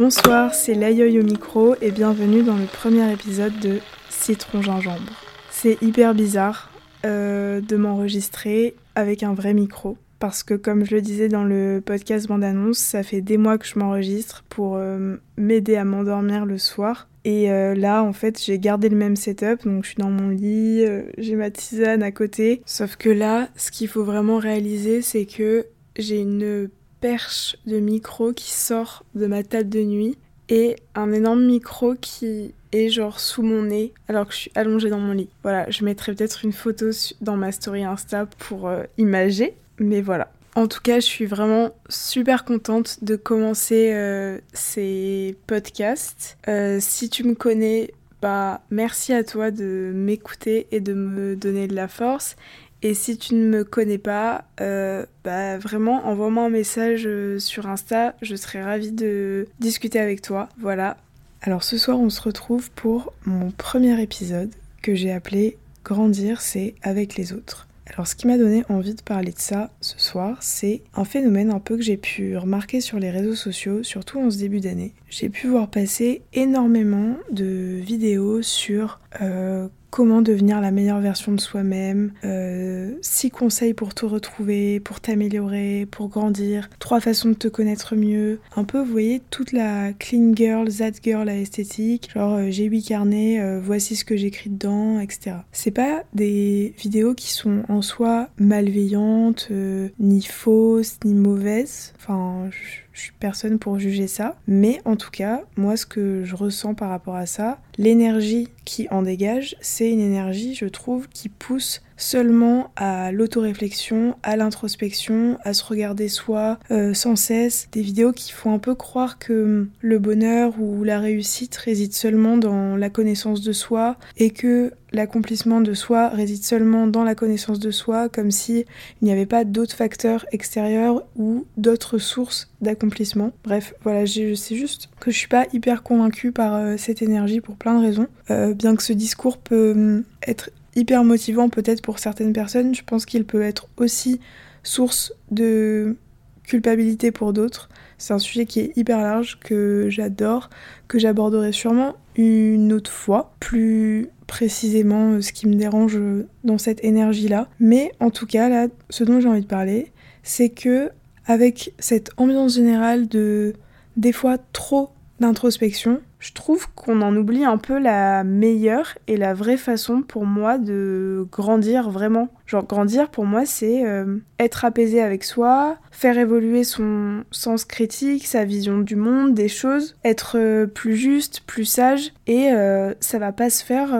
Bonsoir, c'est Layoy au micro et bienvenue dans le premier épisode de Citron Gingembre. C'est hyper bizarre euh, de m'enregistrer avec un vrai micro parce que comme je le disais dans le podcast bande-annonce, ça fait des mois que je m'enregistre pour euh, m'aider à m'endormir le soir. Et euh, là, en fait, j'ai gardé le même setup, donc je suis dans mon lit, j'ai ma tisane à côté. Sauf que là, ce qu'il faut vraiment réaliser, c'est que j'ai une perche de micro qui sort de ma table de nuit et un énorme micro qui est genre sous mon nez alors que je suis allongée dans mon lit. Voilà, je mettrai peut-être une photo dans ma story Insta pour euh, imager, mais voilà. En tout cas, je suis vraiment super contente de commencer euh, ces podcasts. Euh, si tu me connais, bah merci à toi de m'écouter et de me donner de la force. Et si tu ne me connais pas, euh, bah vraiment envoie-moi un message euh, sur Insta, je serai ravie de discuter avec toi. Voilà. Alors ce soir on se retrouve pour mon premier épisode que j'ai appelé Grandir c'est avec les autres. Alors ce qui m'a donné envie de parler de ça ce soir, c'est un phénomène un peu que j'ai pu remarquer sur les réseaux sociaux, surtout en ce début d'année. J'ai pu voir passer énormément de vidéos sur euh, comment devenir la meilleure version de soi-même, euh, six conseils pour te retrouver, pour t'améliorer, pour grandir, trois façons de te connaître mieux. Un peu, vous voyez, toute la clean girl, that girl à esthétique, genre euh, j'ai huit carnets, euh, voici ce que j'écris dedans, etc. C'est pas des vidéos qui sont en soi malveillantes, ni fausses, ni mauvaises. Enfin, je je suis personne pour juger ça. Mais en tout cas, moi, ce que je ressens par rapport à ça, l'énergie qui en dégage, c'est une énergie, je trouve, qui pousse seulement à l'autoréflexion, à l'introspection, à se regarder soi euh, sans cesse. Des vidéos qui font un peu croire que le bonheur ou la réussite réside seulement dans la connaissance de soi et que l'accomplissement de soi réside seulement dans la connaissance de soi, comme si il n'y avait pas d'autres facteurs extérieurs ou d'autres sources d'accomplissement. Bref, voilà, sais juste que je suis pas hyper convaincue par euh, cette énergie pour plein de raisons, euh, bien que ce discours peut hum, être hyper motivant peut-être pour certaines personnes, je pense qu'il peut être aussi source de culpabilité pour d'autres. C'est un sujet qui est hyper large, que j'adore, que j'aborderai sûrement une autre fois, plus précisément euh, ce qui me dérange dans cette énergie-là. Mais en tout cas, là, ce dont j'ai envie de parler, c'est que avec cette ambiance générale de des fois trop d'introspection, je trouve qu'on en oublie un peu la meilleure et la vraie façon pour moi de grandir vraiment. Genre grandir pour moi c'est euh, être apaisé avec soi, faire évoluer son sens critique, sa vision du monde, des choses, être euh, plus juste, plus sage et euh, ça va pas se faire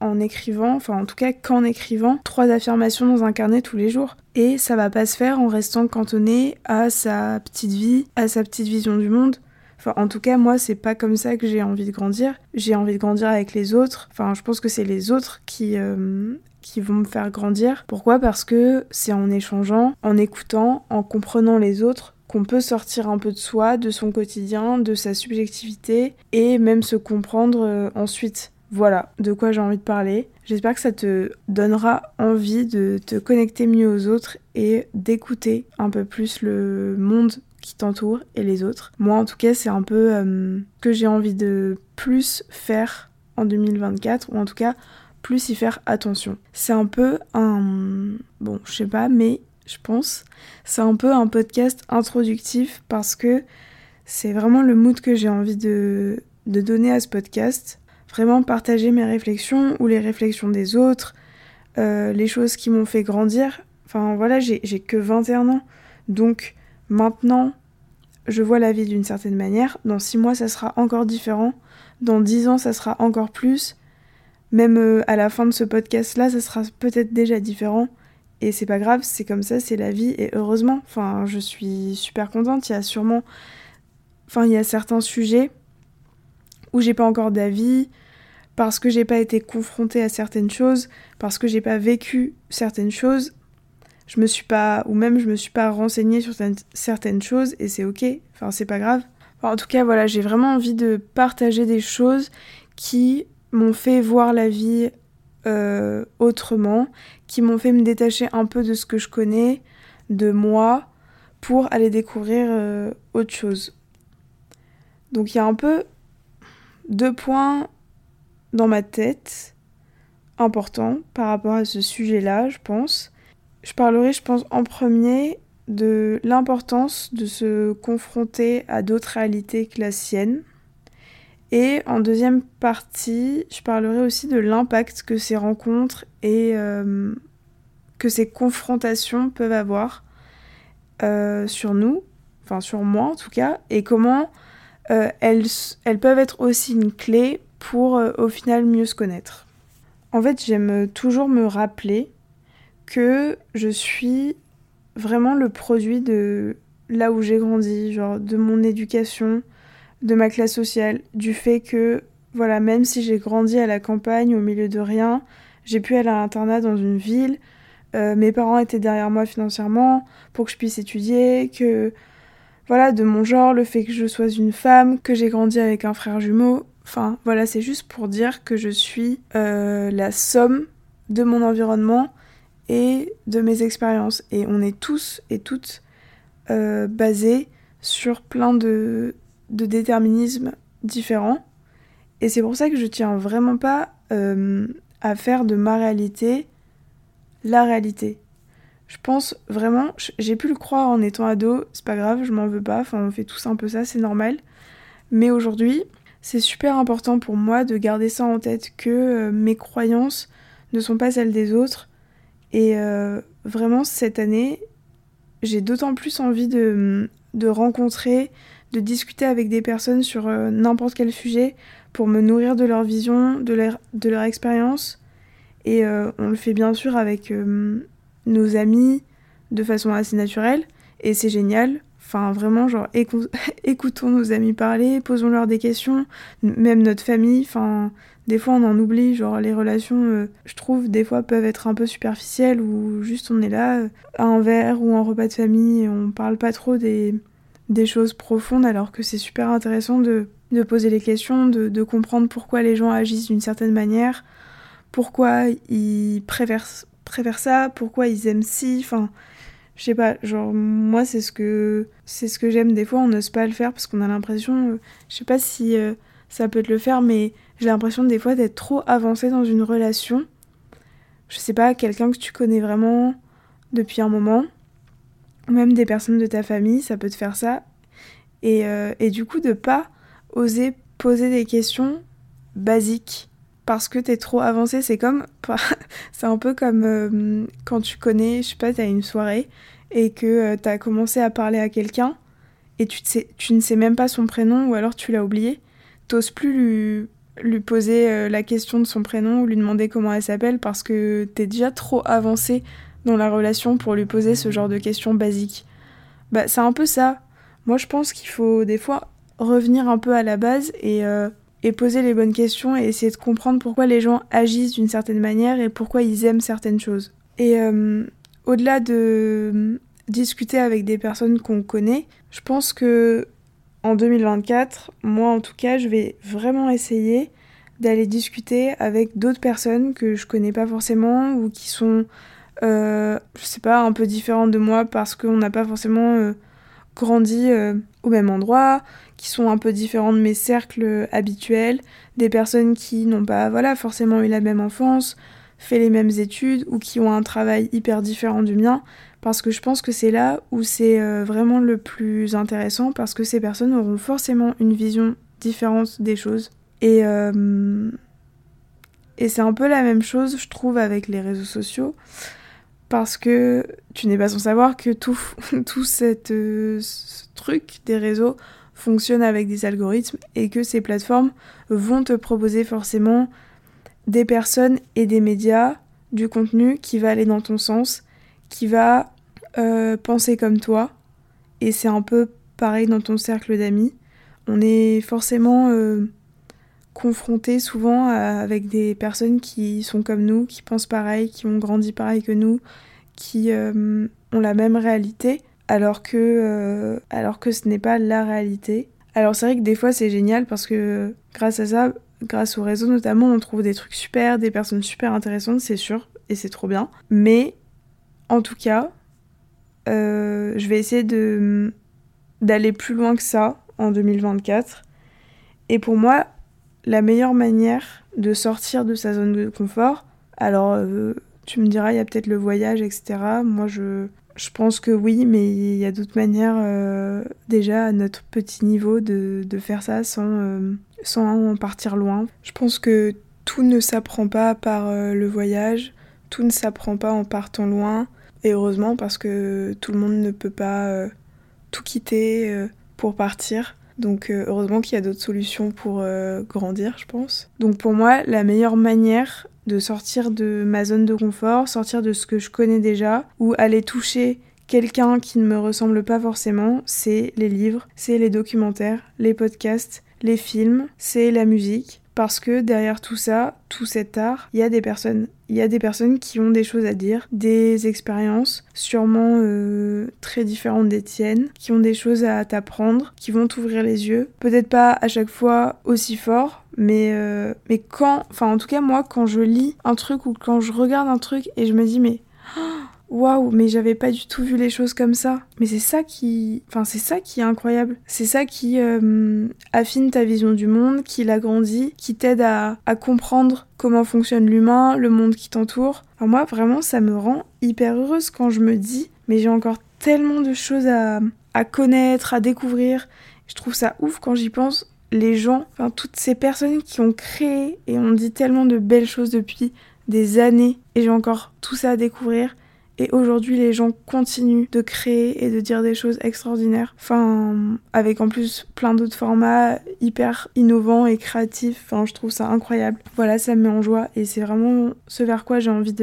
en écrivant, enfin en tout cas qu'en écrivant trois affirmations dans un carnet tous les jours. Et ça va pas se faire en restant cantonné à sa petite vie, à sa petite vision du monde. Enfin, en tout cas, moi, c'est pas comme ça que j'ai envie de grandir. J'ai envie de grandir avec les autres. Enfin, je pense que c'est les autres qui, euh, qui vont me faire grandir. Pourquoi? Parce que c'est en échangeant, en écoutant, en comprenant les autres qu'on peut sortir un peu de soi, de son quotidien, de sa subjectivité et même se comprendre euh, ensuite. Voilà de quoi j'ai envie de parler. J'espère que ça te donnera envie de te connecter mieux aux autres et d'écouter un peu plus le monde qui t'entourent et les autres. Moi en tout cas c'est un peu euh, que j'ai envie de plus faire en 2024 ou en tout cas plus y faire attention. C'est un peu un... Bon je sais pas mais je pense c'est un peu un podcast introductif parce que c'est vraiment le mood que j'ai envie de, de donner à ce podcast. Vraiment partager mes réflexions ou les réflexions des autres, euh, les choses qui m'ont fait grandir. Enfin voilà, j'ai que 21 ans. Donc Maintenant, je vois la vie d'une certaine manière. Dans six mois, ça sera encore différent. Dans dix ans, ça sera encore plus. Même euh, à la fin de ce podcast-là, ça sera peut-être déjà différent. Et c'est pas grave, c'est comme ça, c'est la vie. Et heureusement, je suis super contente. Il y a sûrement. Enfin, il y a certains sujets où j'ai pas encore d'avis, parce que j'ai pas été confrontée à certaines choses, parce que j'ai pas vécu certaines choses je me suis pas, ou même je me suis pas renseignée sur certaines choses et c'est ok, enfin c'est pas grave. en tout cas, voilà, j'ai vraiment envie de partager des choses qui m'ont fait voir la vie euh, autrement, qui m'ont fait me détacher un peu de ce que je connais, de moi, pour aller découvrir euh, autre chose. Donc il y a un peu deux points dans ma tête importants par rapport à ce sujet-là, je pense. Je parlerai, je pense, en premier de l'importance de se confronter à d'autres réalités que la sienne. Et en deuxième partie, je parlerai aussi de l'impact que ces rencontres et euh, que ces confrontations peuvent avoir euh, sur nous, enfin sur moi en tout cas, et comment euh, elles, elles, peuvent être aussi une clé pour au final mieux se connaître. En fait, j'aime toujours me rappeler que je suis vraiment le produit de là où j'ai grandi, genre de mon éducation, de ma classe sociale, du fait que, voilà, même si j'ai grandi à la campagne, au milieu de rien, j'ai pu aller à l'internat dans une ville, euh, mes parents étaient derrière moi financièrement pour que je puisse étudier, que, voilà, de mon genre, le fait que je sois une femme, que j'ai grandi avec un frère jumeau, enfin, voilà, c'est juste pour dire que je suis euh, la somme de mon environnement et de mes expériences. Et on est tous et toutes euh, basés sur plein de, de déterminismes différents. Et c'est pour ça que je tiens vraiment pas euh, à faire de ma réalité la réalité. Je pense vraiment, j'ai pu le croire en étant ado, c'est pas grave, je m'en veux pas, enfin on fait tous un peu ça, c'est normal. Mais aujourd'hui, c'est super important pour moi de garder ça en tête, que euh, mes croyances ne sont pas celles des autres. Et euh, vraiment, cette année, j'ai d'autant plus envie de, de rencontrer de discuter avec des personnes sur euh, n'importe quel sujet pour me nourrir de leur vision, de leur, de leur expérience. Et euh, on le fait bien sûr avec nos amis de façon assez naturelle. Et c'est génial. Enfin, vraiment, genre, écoutons nos amis parler, posons-leur des questions, même notre famille. Enfin, des fois, on en oublie. Genre, les relations, je trouve, des fois, peuvent être un peu superficielles ou juste on est là à un verre ou un repas de famille et on parle pas trop des, des choses profondes alors que c'est super intéressant de, de, poser les questions, de, comprendre pourquoi les gens agissent d'une certaine manière, pourquoi ils préfèrent, préfèrent ça, pourquoi ils aiment ci, enfin je sais pas, genre moi c'est ce que c'est ce que j'aime des fois, on n'ose pas le faire parce qu'on a l'impression, euh, je sais pas si euh, ça peut te le faire, mais j'ai l'impression des fois d'être trop avancé dans une relation. Je sais pas, quelqu'un que tu connais vraiment depuis un moment, même des personnes de ta famille, ça peut te faire ça. Et, euh, et du coup, de pas oser poser des questions basiques parce que t'es trop avancé. C'est comme, c'est un peu comme euh, quand tu connais, je sais pas, t'as une soirée et que euh, t'as commencé à parler à quelqu'un et tu, ne sais même pas son prénom ou alors tu l'as oublié. T'oses plus lui, poser la question de son prénom ou lui demander comment elle s'appelle parce que t'es déjà trop avancé dans la relation pour lui poser ce genre de questions basiques. Bah, c'est un peu ça. Moi, je pense qu'il faut des fois revenir un peu à la base et, euh, et poser les bonnes questions et essayer de comprendre pourquoi les gens agissent d'une certaine manière et pourquoi ils aiment certaines choses. Et euh, au-delà de discuter avec des personnes qu'on connaît, je pense que en 2024, moi en tout cas, je vais vraiment essayer d'aller discuter avec d'autres personnes que je connais pas forcément ou qui sont euh, je sais pas, un peu différentes de moi parce qu'on n'a pas forcément euh, grandi même endroit, qui sont un peu différents de mes cercles habituels, des personnes qui n'ont pas voilà, forcément eu la même enfance, fait les mêmes études ou qui ont un travail hyper différent du mien, parce que je pense que c'est là où c'est vraiment le plus intéressant, parce que ces personnes auront forcément une vision différente des choses. Et, et c'est un peu la même chose, je trouve, avec les réseaux sociaux parce que tu n'es pas sans savoir que tout, tout euh, ce truc des réseaux fonctionne avec des algorithmes et que ces plateformes vont te proposer forcément des personnes et des médias, du contenu qui va aller dans ton sens, qui va euh, penser comme toi. Et c'est un peu pareil dans ton cercle d'amis. On est forcément euh, confronté souvent avec des personnes qui sont comme nous, qui pensent pareil, qui ont grandi pareil que nous, qui euh, ont la même réalité, alors que, euh, alors que ce n'est pas la réalité. Alors c'est vrai que des fois c'est génial parce que grâce à ça, grâce au réseau notamment, on trouve des trucs super, des personnes super intéressantes, c'est sûr, et c'est trop bien. Mais en tout cas, euh, je vais essayer de d'aller plus loin que ça en 2024 Et pour moi, la meilleure manière de sortir de sa zone de confort, alors euh, tu me diras, il y a peut-être le voyage, etc. Moi, je, je pense que oui, mais il y a d'autres manières euh, déjà à notre petit niveau de, de faire ça sans, euh, sans en partir loin. Je pense que tout ne s'apprend pas par le voyage, tout ne s'apprend pas en partant loin. Et heureusement parce que tout le monde ne peut pas tout quitter pour partir. Donc euh, heureusement qu'il y a d'autres solutions pour euh, grandir, je pense. Donc pour moi, la meilleure manière de sortir de ma zone de confort, sortir de ce que je connais déjà, ou aller toucher quelqu'un qui ne me ressemble pas forcément, c'est les livres, c'est les documentaires, les podcasts, les films, c'est la musique parce que derrière tout ça, tout cet art, il y a des personnes. Il y a des personnes qui ont des choses à dire, des expériences sûrement euh, très différentes des tiennes, qui ont des choses à t'apprendre, qui vont t'ouvrir les yeux. Peut-être pas à chaque fois aussi fort, mais, euh, mais quand, enfin en tout cas moi, quand je lis un truc ou quand je regarde un truc et je me dis mais... Waouh, mais j'avais pas du tout vu les choses comme ça. Mais c'est ça qui, enfin c'est ça qui est incroyable. C'est ça qui euh, affine ta vision du monde, qui l'agrandit, qui t'aide à, comprendre comment fonctionne l'humain, le monde qui t'entoure. Enfin, moi vraiment ça me rend hyper heureuse quand je me dis mais j'ai encore tellement de choses à, à connaître, à découvrir. Je trouve ça ouf quand j'y pense. Les gens, enfin toutes ces personnes qui ont créé et ont dit tellement de belles choses depuis des années et j'ai encore tout ça à découvrir. Et aujourd'hui, les gens continuent de créer et de dire des choses extraordinaires. Enfin, avec en plus plein d'autres formats hyper innovants et créatifs. Enfin, je trouve ça incroyable. Voilà, ça me met en joie et c'est vraiment ce vers quoi j'ai envie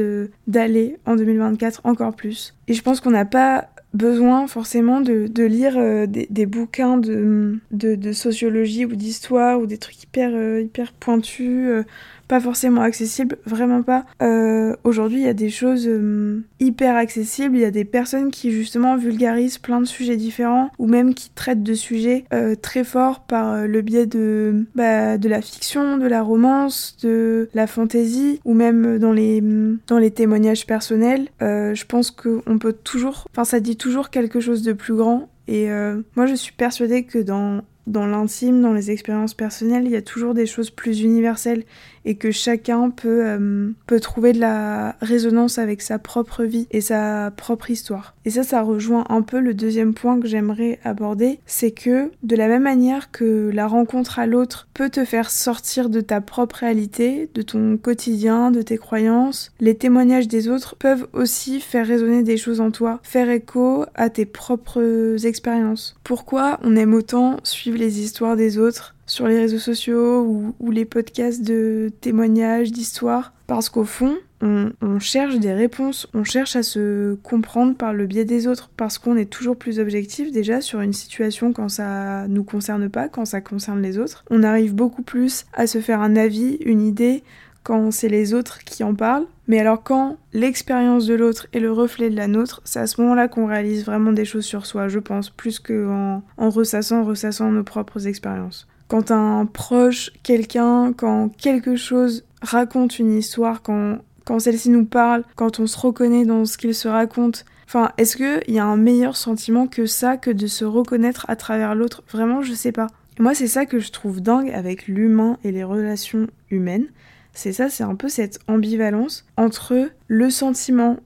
d'aller en 2024 encore plus. Et je pense qu'on n'a pas besoin forcément de, de lire euh, des, des, bouquins de, de, de sociologie ou d'histoire ou des trucs hyper, euh, hyper pointus. Euh, pas forcément accessible, vraiment pas. Euh, aujourd'hui, il y a des choses euh, hyper accessibles, il y a des personnes qui justement vulgarisent plein de sujets différents ou même qui traitent de sujets euh, très forts par le biais de, bah, de la fiction, de la romance, de la fantaisie ou même dans les, dans les témoignages personnels. je pense qu'on peut toujours, enfin ça dit toujours quelque chose de plus grand et moi je suis persuadée que dans dans l'intime, dans les expériences personnelles, il y a toujours des choses plus universelles et que chacun peut, euh, peut trouver de la résonance avec sa propre vie et sa propre histoire. Et ça, ça rejoint un peu le deuxième point que j'aimerais aborder, c'est que de la même manière que la rencontre à l'autre peut te faire sortir de ta propre réalité, de ton quotidien, de tes croyances, les témoignages des autres peuvent aussi faire résonner des choses en toi, faire écho à tes propres expériences. Pourquoi on aime autant suivre les histoires des autres sur les réseaux sociaux ou, les podcasts de témoignages, d'histoires, parce qu'au fond, on, cherche des réponses, on cherche à se comprendre par le biais des autres, parce qu'on est toujours plus objectif déjà sur une situation quand ça nous concerne pas, quand ça concerne les autres. On arrive beaucoup plus à se faire un avis, une idée, quand c'est les autres qui en parlent. Mais alors quand l'expérience de l'autre est le reflet de la nôtre, c'est à ce moment-là qu'on réalise vraiment des choses sur soi, je pense, plus qu'en en ressassant, ressassant nos propres expériences quand un proche, quelqu'un, quand quelque chose raconte une histoire, quand, quand celle-ci nous parle, quand on se reconnaît dans ce qu'il se raconte, enfin, est-ce qu'il y a un meilleur sentiment que ça, que de se reconnaître à travers l'autre? Vraiment, je sais pas. moi, c'est ça que je trouve dingue avec l'humain et les relations humaines. C'est ça, c'est un peu cette ambivalence entre le sentiment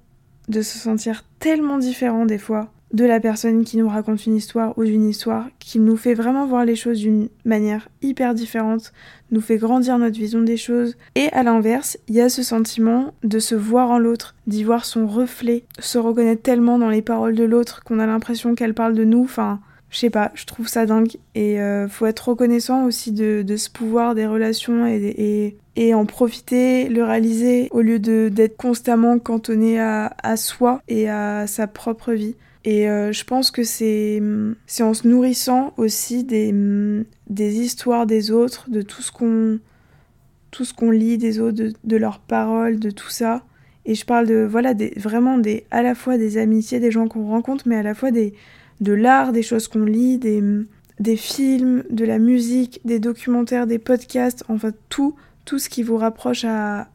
de se sentir tellement différent des fois de la personne qui nous raconte une histoire ou d'une histoire qui nous fait vraiment voir les choses d'une manière hyper différente, nous fait grandir notre vision des choses. Et à l'inverse, il y a ce sentiment de se voir en l'autre, d'y voir son reflet, se reconnaître tellement dans les paroles de l'autre qu'on a l'impression qu'elle parle de nous. Enfin, je sais pas, je trouve ça dingue. Et euh, faut être reconnaissant aussi de, ce pouvoir des relations et, en profiter, le réaliser au lieu d'être constamment cantonné à soi et à sa propre vie. Et euh, je pense que c'est en se nourrissant aussi des, des histoires des autres, de tout ce qu'on tout lit des autres, de, leurs paroles, de tout ça. Et je parle de voilà des, vraiment des à la fois des amitiés, des gens qu'on rencontre, mais à la fois des de l'art, des choses qu'on lit, des des films, de la musique, des documentaires, des podcasts, enfin tout tout ce qui vous rapproche à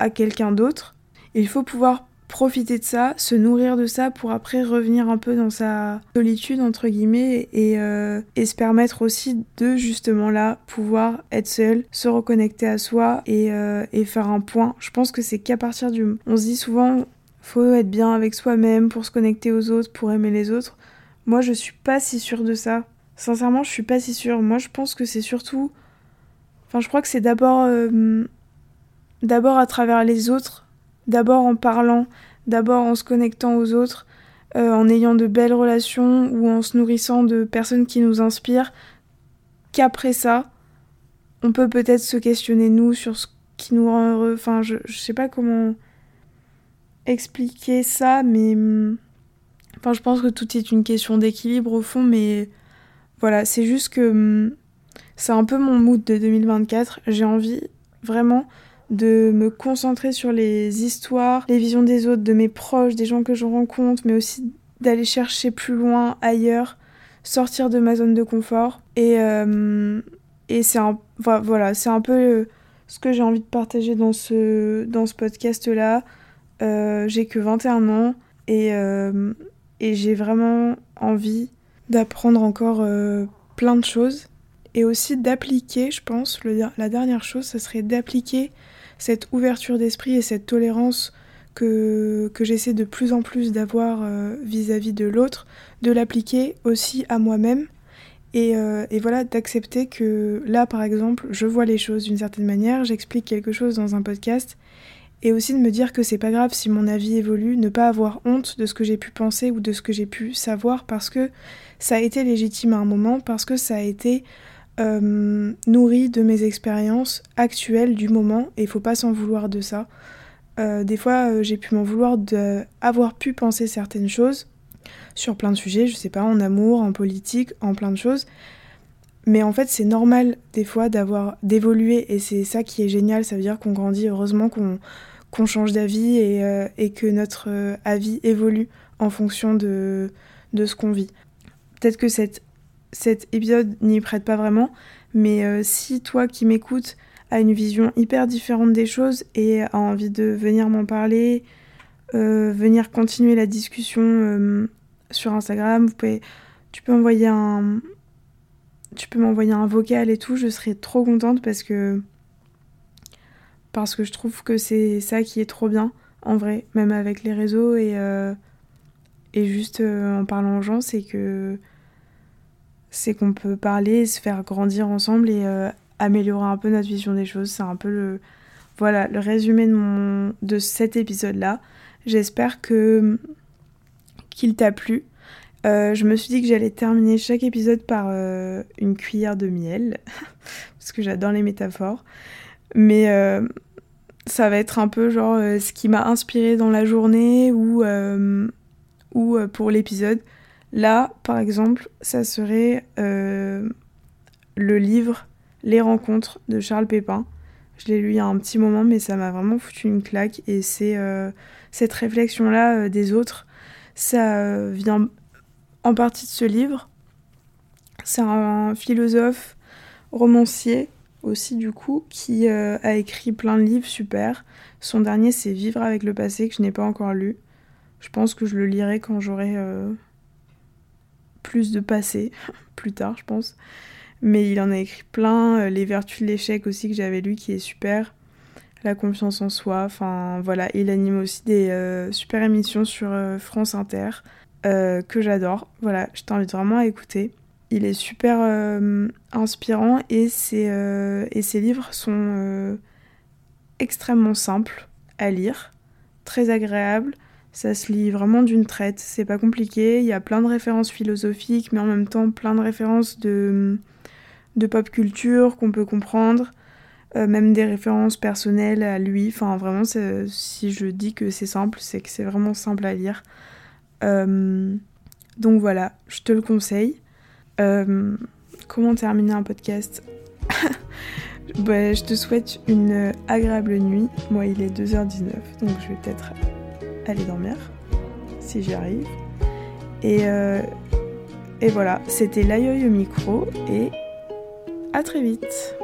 à quelqu'un d'autre. Il faut pouvoir profiter de ça, se nourrir de ça pour après revenir un peu dans sa solitude entre guillemets et, euh, et se permettre aussi de justement là pouvoir être seul, se reconnecter à soi et, euh, et faire un point. Je pense que c'est qu'à partir du... On se dit souvent faut être bien avec soi-même pour se connecter aux autres, pour aimer les autres. Moi je suis pas si sûre de ça. Sincèrement je suis pas si sûre. Moi je pense que c'est surtout... Enfin je crois que c'est d'abord... Euh, d'abord à travers les autres d'abord en parlant, d'abord en se connectant aux autres, euh, en ayant de belles relations ou en se nourrissant de personnes qui nous inspirent, qu'après ça, on peut peut-être se questionner nous sur ce qui nous rend heureux. Enfin, je, je sais pas comment expliquer ça, mais. Hmm, enfin, je pense que tout est une question d'équilibre au fond, mais voilà, c'est juste que hmm, c'est un peu mon mood de 2024. J'ai envie vraiment de me concentrer sur les histoires, les visions des autres, de mes proches, des gens que je rencontre, mais aussi d'aller chercher plus loin, ailleurs, sortir de ma zone de confort. Et, euh, et c'est un, voilà, c'est un peu euh, ce que j'ai envie de partager dans ce, dans ce podcast-là. Euh, j'ai que 21 ans et, et j'ai vraiment envie d'apprendre encore plein de choses et aussi d'appliquer, je pense, la dernière chose, ce serait d'appliquer cette ouverture d'esprit et cette tolérance que, que j'essaie de plus en plus d'avoir euh, vis-à-vis de l'autre, de l'appliquer aussi à moi-même. Et, euh, et, voilà, d'accepter que là, par exemple, je vois les choses d'une certaine manière, j'explique quelque chose dans un podcast, et aussi de me dire que c'est pas grave si mon avis évolue, ne pas avoir honte de ce que j'ai pu penser ou de ce que j'ai pu savoir, parce que ça a été légitime à un moment, parce que ça a été euh, nourri de mes expériences actuelles du moment et il faut pas s'en vouloir de ça. Euh, des fois, euh, j'ai pu m'en vouloir d'avoir pu penser certaines choses sur plein de sujets, je sais pas, en amour, en politique, en plein de choses. Mais en fait, c'est normal des fois d'avoir d'évoluer et c'est ça qui est génial. Ça veut dire qu'on grandit, heureusement qu'on change d'avis et, et, que notre avis évolue en fonction de, de ce qu'on vit. Peut-être que cette cet épisode n'y prête pas vraiment, mais euh, si toi qui m'écoutes as une vision hyper différente des choses et a envie de venir m'en parler, euh, venir continuer la discussion euh, sur Instagram, tu peux envoyer un, tu peux m'envoyer un vocal et tout, je serais trop contente parce que parce que je trouve que c'est ça qui est trop bien en vrai, même avec les réseaux et et juste en parlant aux gens, c'est que c'est qu'on peut parler, se faire grandir ensemble et euh, améliorer un peu notre vision des choses. C'est un peu le voilà le résumé de cet épisode là. J'espère que qu'il t'a plu. Euh, je me suis dit que j'allais terminer chaque épisode par euh, une cuillère de miel parce que j'adore les métaphores. Mais ça va être un peu genre ce qui m'a inspiré dans la journée ou ou pour l'épisode. Là, par exemple, ça serait euh, le livre Les rencontres de Charles Pépin. Je l'ai lu il y a un petit moment, mais ça m'a vraiment foutu une claque. Et c'est euh, cette réflexion-là euh, des autres, ça vient en partie de ce livre. C'est un philosophe, romancier aussi du coup, qui a écrit plein de livres super. Son dernier, c'est Vivre avec le passé, que je n'ai pas encore lu. Je pense que je le lirai quand j'aurai plus de passé, plus tard je pense. Mais il en a écrit plein, euh, Les vertus de l'échec aussi que j'avais lu qui est super, La confiance en soi, enfin voilà, il anime aussi des euh, super émissions sur euh, France Inter que j'adore. Voilà, je t'invite vraiment à écouter. Il est super inspirant et et ses livres sont extrêmement simples à lire, très agréables. Ça se lit vraiment d'une traite, c'est pas compliqué. Il y a plein de références philosophiques, mais en même temps plein de références de, de pop culture qu'on peut comprendre. Euh, même des références personnelles à lui. Enfin, vraiment, si je dis que c'est simple, c'est que c'est vraiment simple à lire. Euh, donc voilà, je te le conseille. Euh, comment terminer un podcast? Bah, Je te souhaite une agréable nuit. Moi, il est 2h19, donc je vais peut-être aller dormir, si j'y arrive. Et, euh, et voilà, c'était l'aïeul au micro et à très vite